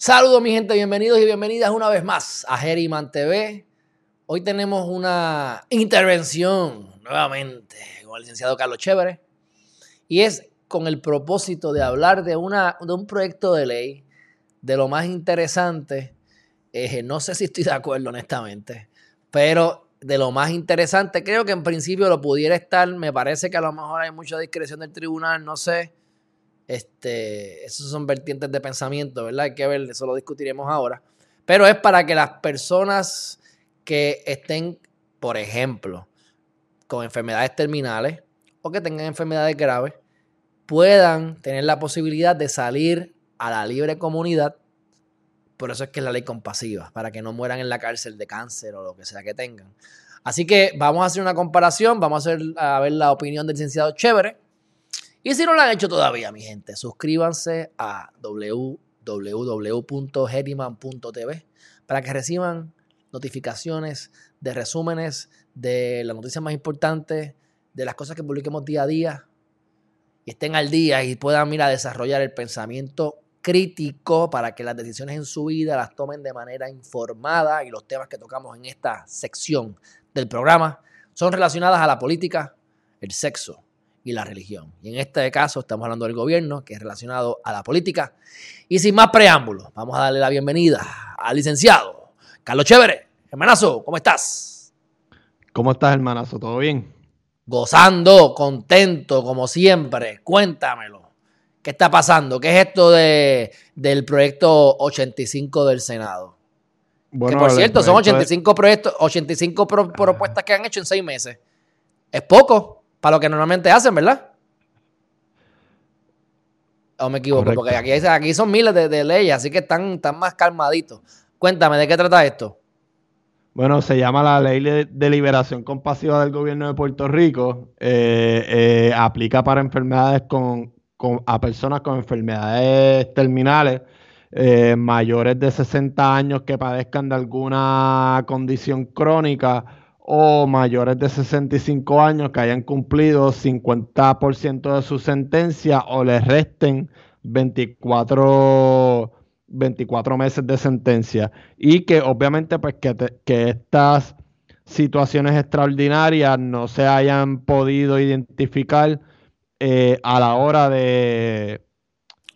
Saludos mi gente, bienvenidos y bienvenidas una vez más a Geriman TV. Hoy tenemos una intervención nuevamente con el licenciado Carlos Chévere y es con el propósito de hablar de, una, de un proyecto de ley de lo más interesante. Eh, no sé si estoy de acuerdo honestamente, pero de lo más interesante, creo que en principio lo pudiera estar, me parece que a lo mejor hay mucha discreción del tribunal, no sé este, esos son vertientes de pensamiento, ¿verdad? Hay que ver, eso lo discutiremos ahora. Pero es para que las personas que estén, por ejemplo, con enfermedades terminales o que tengan enfermedades graves, puedan tener la posibilidad de salir a la libre comunidad. Por eso es que es la ley compasiva, para que no mueran en la cárcel de cáncer o lo que sea que tengan. Así que vamos a hacer una comparación, vamos a, a ver la opinión del licenciado Chévere y si no lo han hecho todavía, mi gente, suscríbanse a www.heriman.tv para que reciban notificaciones de resúmenes de las noticias más importantes, de las cosas que publiquemos día a día y estén al día y puedan mira, desarrollar el pensamiento crítico para que las decisiones en su vida las tomen de manera informada y los temas que tocamos en esta sección del programa son relacionadas a la política, el sexo, y la religión. Y en este caso estamos hablando del gobierno, que es relacionado a la política. Y sin más preámbulos, vamos a darle la bienvenida al licenciado Carlos Chévere. Hermanazo, ¿cómo estás? ¿Cómo estás, hermanazo? ¿Todo bien? Gozando, contento, como siempre. Cuéntamelo. ¿Qué está pasando? ¿Qué es esto de, del proyecto 85 del Senado? Bueno, que por cierto, son 85 proyectos, 85 propuestas que han hecho en seis meses. Es poco para lo que normalmente hacen, ¿verdad? ¿O me equivoco? Porque aquí, aquí son miles de, leyes, así que están, están más calmaditos. Cuéntame, ¿de qué trata esto? Bueno, se llama la Ley de Liberación Compasiva del Gobierno de Puerto Rico. Eh, eh, aplica para enfermedades con, a personas con enfermedades terminales eh, mayores de 60 años que padezcan de alguna condición crónica o mayores de 65 años que hayan cumplido 50% de su sentencia o les resten 24, 24 meses de sentencia. Y que obviamente pues que, que estas situaciones extraordinarias no se hayan podido identificar eh, a la hora de,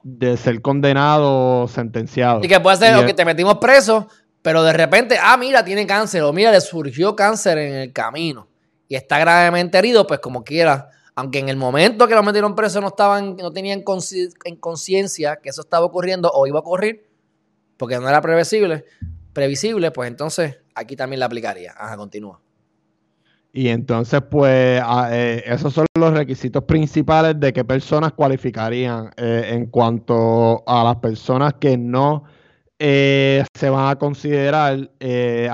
de ser condenado o sentenciado. Y que puede ser o que te metimos preso, pero de repente, ah, mira, tiene cáncer, o mira, le surgió cáncer en el camino y está gravemente herido, pues como quiera, aunque en el momento que lo metieron preso no estaban, no tenían en conciencia que eso estaba ocurriendo o iba a ocurrir, porque no era previsible, previsible, pues entonces aquí también la aplicaría. Ajá, continúa. Y entonces, pues, eh, esos son los requisitos principales de qué personas cualificarían eh, en cuanto a las personas que no eh, se van a considerar, eh,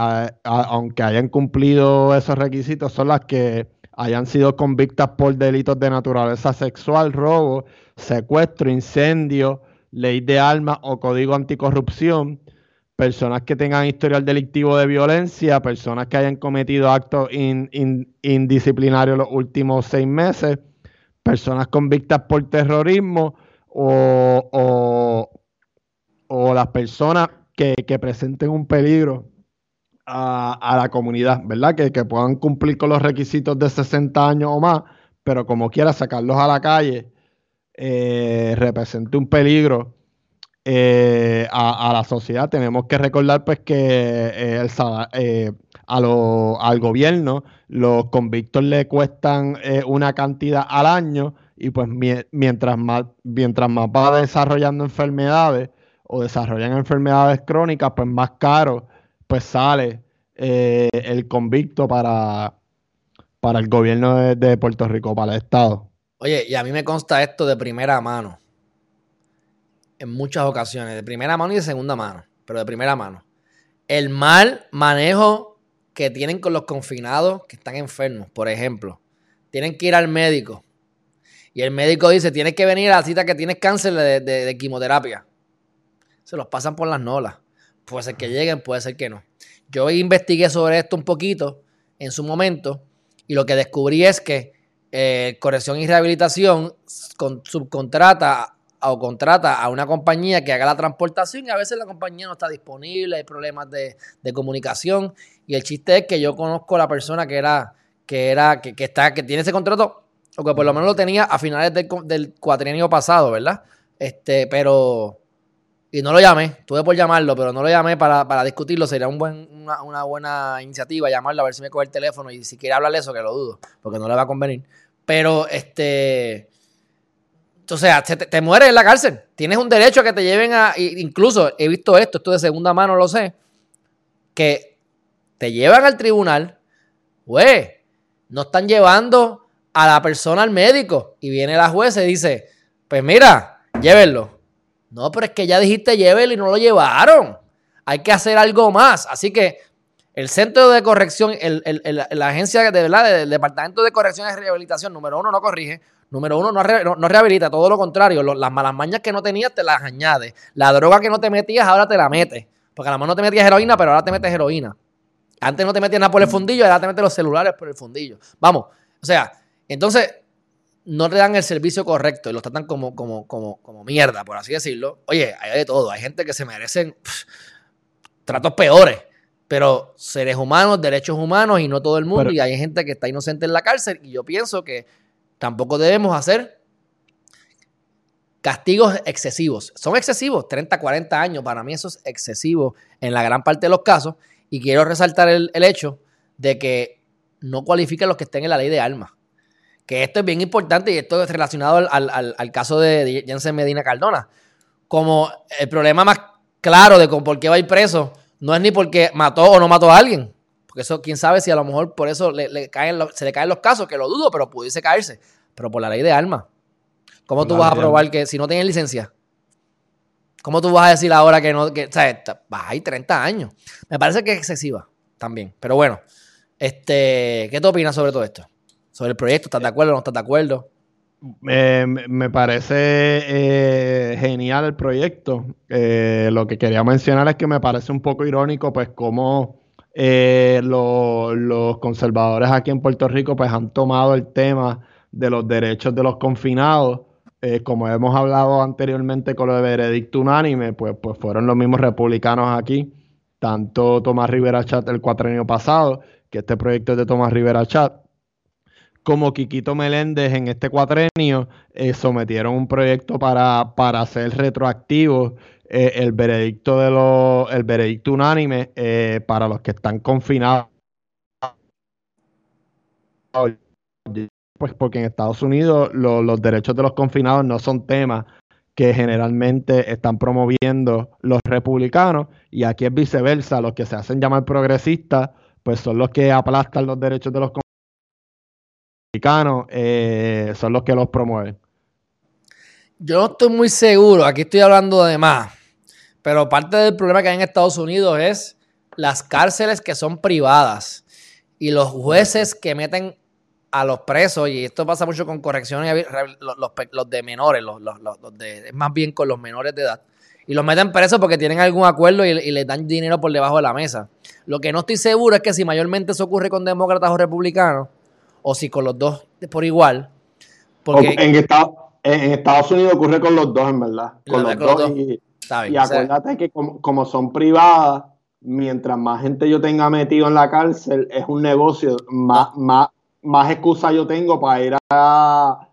aunque hayan cumplido esos requisitos, son las que hayan sido convictas por delitos de naturaleza sexual, robo, secuestro, incendio, ley de armas o código anticorrupción, personas que tengan historial delictivo de violencia, personas que hayan cometido actos indisciplinarios los últimos seis meses, personas convictas por terrorismo o o las personas que, presenten un peligro a, la comunidad, ¿verdad? Que, puedan cumplir con los requisitos de 60 años o más, pero como quiera sacarlos a la calle, eh, represente un peligro eh, a, la sociedad. Tenemos que recordar pues que eh, al gobierno los convictos le cuestan una cantidad al año y pues mientras más, mientras más va desarrollando enfermedades, o desarrollan enfermedades crónicas, pues más caro pues sale eh, el convicto para, para el gobierno de, Puerto Rico, para el Estado. Oye, y a mí me consta esto de primera mano. En muchas ocasiones, de primera mano y de segunda mano, pero de primera mano. El mal manejo que tienen con los confinados que están enfermos, por ejemplo. Tienen que ir al médico. Y el médico dice, tienes que venir a la cita que tienes cáncer de quimioterapia se los pasan por las nolas. Puede ser que lleguen, puede ser que no. Yo investigué sobre esto un poquito en su momento y lo que descubrí es que eh, corrección y rehabilitación subcontrata o contrata a una compañía que haga la transportación y a veces la compañía no está disponible, hay problemas de, comunicación y el chiste es que yo conozco a la persona que era, que era, que, está, que tiene ese contrato, o que por lo menos lo tenía a finales del, del cuatrienio pasado, ¿verdad? Este, pero y no lo llamé, tuve por llamarlo, pero no lo llamé para, discutirlo. Sería un buen, una, buena iniciativa llamarlo a ver si me coge el teléfono y si quiere hablarle eso, que lo dudo, porque no le va a convenir. Pero, este. O sea, te, te, mueres en la cárcel. Tienes un derecho a que te lleven a. Incluso he visto esto, esto de segunda mano lo sé. Que te llevan al tribunal. Güey, no están llevando a la persona al médico. Y viene la jueza y dice: Pues mira, llévenlo no, pero es que ya dijiste llévelo y no lo llevaron. Hay que hacer algo más. Así que el centro de corrección, la agencia de verdad, del Departamento de Corrección y Rehabilitación, número uno, no corrige. Número uno, no, rehabilita, todo lo contrario. las malas mañas que no tenías te las añade. La droga que no te metías, ahora te la metes. Porque a lo mejor no te metías heroína, pero ahora te metes heroína. Antes no te metías nada por el fundillo, ahora te metes los celulares por el fundillo. Vamos. O sea, entonces no te dan el servicio correcto y los tratan como, como, como, como mierda, por así decirlo. Oye, hay de todo. Hay gente que se merecen tratos peores, pero seres humanos, derechos humanos y no todo el mundo. y hay gente que está inocente en la cárcel y yo pienso que tampoco debemos hacer castigos excesivos. Son excesivos, 30, 40 años. Para mí eso es excesivo en la gran parte de los casos. Y quiero resaltar el, el hecho de que no cualifiquen los que estén en la ley de armas que esto es bien importante y esto es relacionado al, caso de Jensen Medina Cardona. Como el problema más claro de por qué va a ir preso no es ni porque mató o no mató a alguien. Porque eso, quién sabe si a lo mejor por eso le, caen se le caen los casos, que lo dudo, pero pudiese caerse. Pero por la ley de armas. ¿Cómo tú vas a probar que si no tienes licencia? ¿Cómo tú vas a decir ahora que no, que, o sea, vas a ir 30 años? Me parece que es excesiva también. Pero bueno, este, ¿qué tú opinas sobre todo esto? Sobre el proyecto. ¿Estás de acuerdo o no estás de acuerdo? me parece eh, genial el proyecto. Eh, lo que quería mencionar es que me parece un poco irónico, pues, cómo eh, los conservadores aquí en Puerto Rico, pues, han tomado el tema de los derechos de los confinados. como hemos hablado anteriormente con lo de veredicto unánime, pues, pues fueron los mismos republicanos aquí, tanto Tomás Rivera Chat el cuatrenio pasado, que este proyecto es de Tomás Rivera Chat, como Quiquito Meléndez en este cuatrenio eh, sometieron un proyecto para, para hacer retroactivo eh, el veredicto de los el veredicto unánime eh, para los que están confinados pues porque en Estados Unidos los derechos de los confinados no son temas que generalmente están promoviendo los republicanos y aquí es viceversa, los que se hacen llamar progresistas pues son los que aplastan los derechos de los confinados eh, son los que los promueven. Yo no estoy muy seguro, aquí estoy hablando de más, pero parte del problema que hay en Estados Unidos es las cárceles que son privadas y los jueces que meten a los presos, y esto pasa mucho con correcciones, los, de menores, los, de, más bien con los menores de edad, y los meten presos porque tienen algún acuerdo y, y les dan dinero por debajo de la mesa. Lo que no estoy seguro es que si mayormente eso ocurre con demócratas o republicanos, o si con los dos por igual. Porque, en, Estados Unidos ocurre con los dos, en verdad. Con los, dos. Y, acuérdate que como, son privadas, mientras más gente yo tenga metido en la cárcel, es un negocio, más, más, más excusa yo tengo para ir a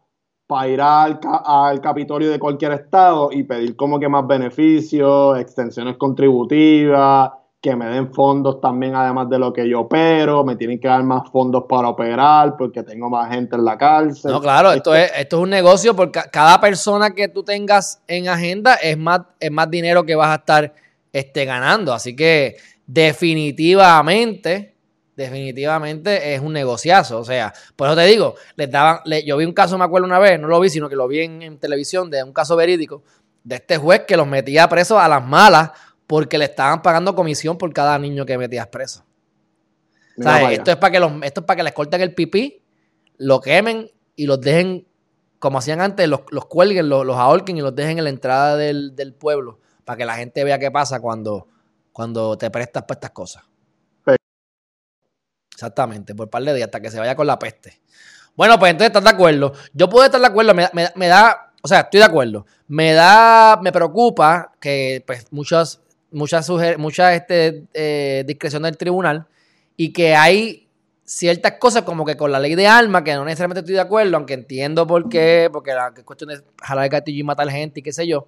para ir al, al Capitolio de cualquier estado y pedir como que más beneficios, extensiones contributivas, que me den fondos también además de lo que yo opero, me tienen que dar más fondos para operar porque tengo más gente en la cárcel. No, claro, esto es, esto es un negocio porque cada persona que tú tengas en agenda es más, es más dinero que vas a estar este, ganando. Así que definitivamente, definitivamente es un negociazo. O sea, por eso te digo, les daban, yo vi un caso, me acuerdo una vez, no lo vi, sino que lo vi en, en televisión, de un caso verídico, de este juez que los metía presos a las malas porque le estaban pagando comisión por cada niño que metías preso. esto es para que los, esto es para que les corten el pipí, lo quemen y los dejen, como hacían antes, los, cuelguen, los, los, ahorquen y los dejen en la entrada del, pueblo, para que la gente vea qué pasa cuando, cuando te prestas para estas cosas. Exactamente, por par de días, hasta que se vaya con la peste. Bueno, pues entonces estás de acuerdo. Yo puedo estar de acuerdo, me, me da o sea, estoy de acuerdo. Me da, me preocupa que pues muchas, muchas, muchas este, eh, discreción del tribunal y que hay ciertas cosas como que con la ley de armas, que no necesariamente estoy de acuerdo, aunque entiendo por qué, porque la cuestión es jalar el gatillo y matar gente y qué sé yo,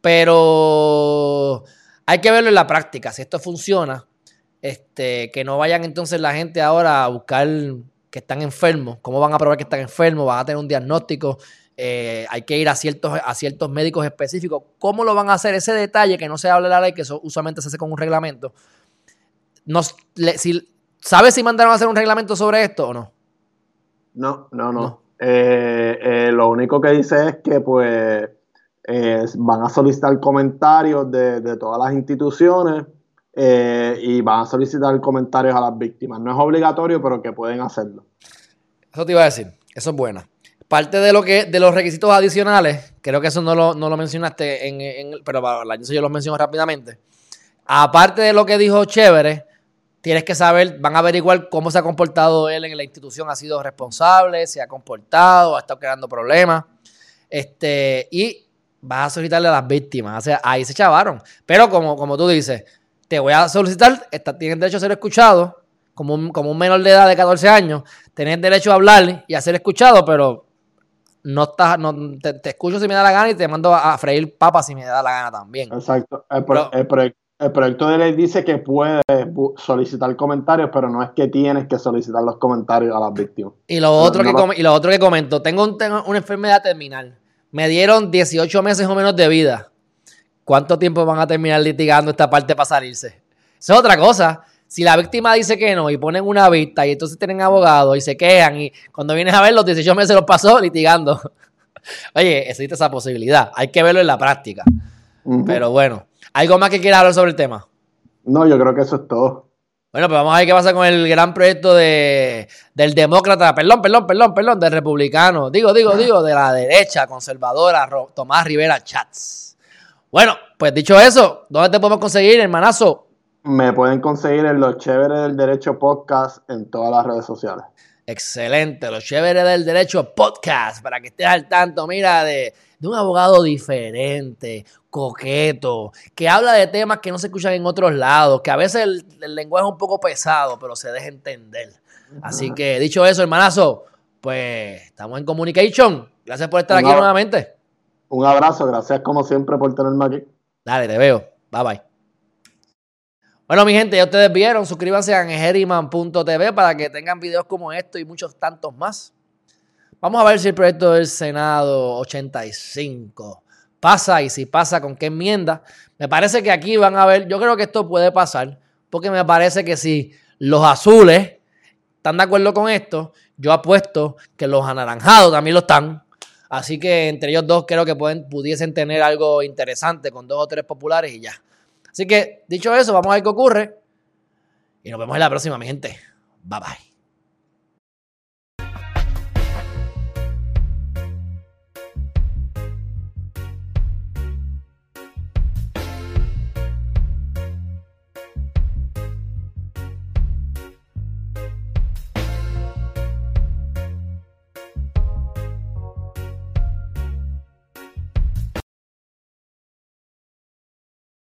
pero hay que verlo en la práctica, si esto funciona, este, que no vayan entonces la gente ahora a buscar que están enfermos, cómo van a probar que están enfermos, van a tener un diagnóstico, eh, hay que ir a ciertos, a ciertos médicos específicos. ¿Cómo lo van a hacer? Ese detalle que no se habla de la ley, que eso usualmente se hace con un reglamento. si, ¿Sabes si mandaron a hacer un reglamento sobre esto o no? No, no, no. Eh, eh, lo único que dice es que pues van a solicitar comentarios de, de todas las instituciones y van a solicitar comentarios a las víctimas. No es obligatorio, pero que pueden hacerlo. Eso te iba a decir. Eso es buena. Parte de lo que de los requisitos adicionales, creo que eso no lo, no lo mencionaste, en, pero para yo lo menciono rápidamente. Aparte de lo que dijo Chévere, tienes que saber, van a averiguar cómo se ha comportado él en la institución, ha sido responsable, se ha comportado, ha estado creando problemas. Este, y vas a solicitarle a las víctimas. O sea, ahí se chavaron. Pero como, como tú dices, te voy a solicitar, está, tienen derecho a ser escuchado, como un, como un menor de edad de 14 años, tenés derecho a hablar y a ser escuchado, pero no estás, no, te, escucho si me da la gana y te mando a, freír papas si me da la gana también. Exacto. El, proyecto de ley dice que puedes solicitar comentarios, pero no es que tienes que solicitar los comentarios a las víctimas. Y lo otro, que, y lo otro que comento, tengo, tengo una enfermedad terminal. Me dieron 18 meses o menos de vida. ¿Cuánto tiempo van a terminar litigando esta parte para salirse? Eso es otra cosa. Si la víctima dice que no y ponen una vista y entonces tienen abogados y se quejan y cuando vienes a ver los 18 meses los pasó litigando. Oye, existe esa posibilidad. Hay que verlo en la práctica. Pero bueno, ¿algo más que quieras hablar sobre el tema? No, yo creo que eso es todo. Bueno, pues vamos a ver qué pasa con el gran proyecto de, del demócrata, perdón, perdón, perdón, perdón, del republicano, digo, digo, digo, de la derecha conservadora, Tomás Rivera Chats. Bueno, pues dicho eso, ¿dónde te podemos conseguir, hermanazo? Me pueden conseguir en Los Chéveres del Derecho Podcast en todas las redes sociales. Excelente, Los Chéveres del Derecho Podcast, para que estés al tanto, mira, de, un abogado diferente, coqueto, que habla de temas que no se escuchan en otros lados, que a veces el, lenguaje es un poco pesado, pero se deja entender. Así que, dicho eso, hermanazo, pues estamos en communication. Gracias por estar aquí nuevamente. Un abrazo, gracias como siempre por tenerme aquí. Dale, te veo. Bye bye. Bueno, mi gente, ya ustedes vieron, suscríbanse a angeriman.tv para que tengan videos como esto y muchos tantos más. Vamos a ver si el proyecto del Senado 85 pasa y si pasa con qué enmienda. Me parece que aquí van a ver, yo creo que esto puede pasar, porque me parece que si los azules están de acuerdo con esto, yo apuesto que los anaranjados también lo están. Así que entre ellos dos creo que pueden, pudiesen tener algo interesante con dos o tres populares y ya. Así que, dicho eso, vamos a ver qué ocurre. Y nos vemos en la próxima, mi gente. Bye bye.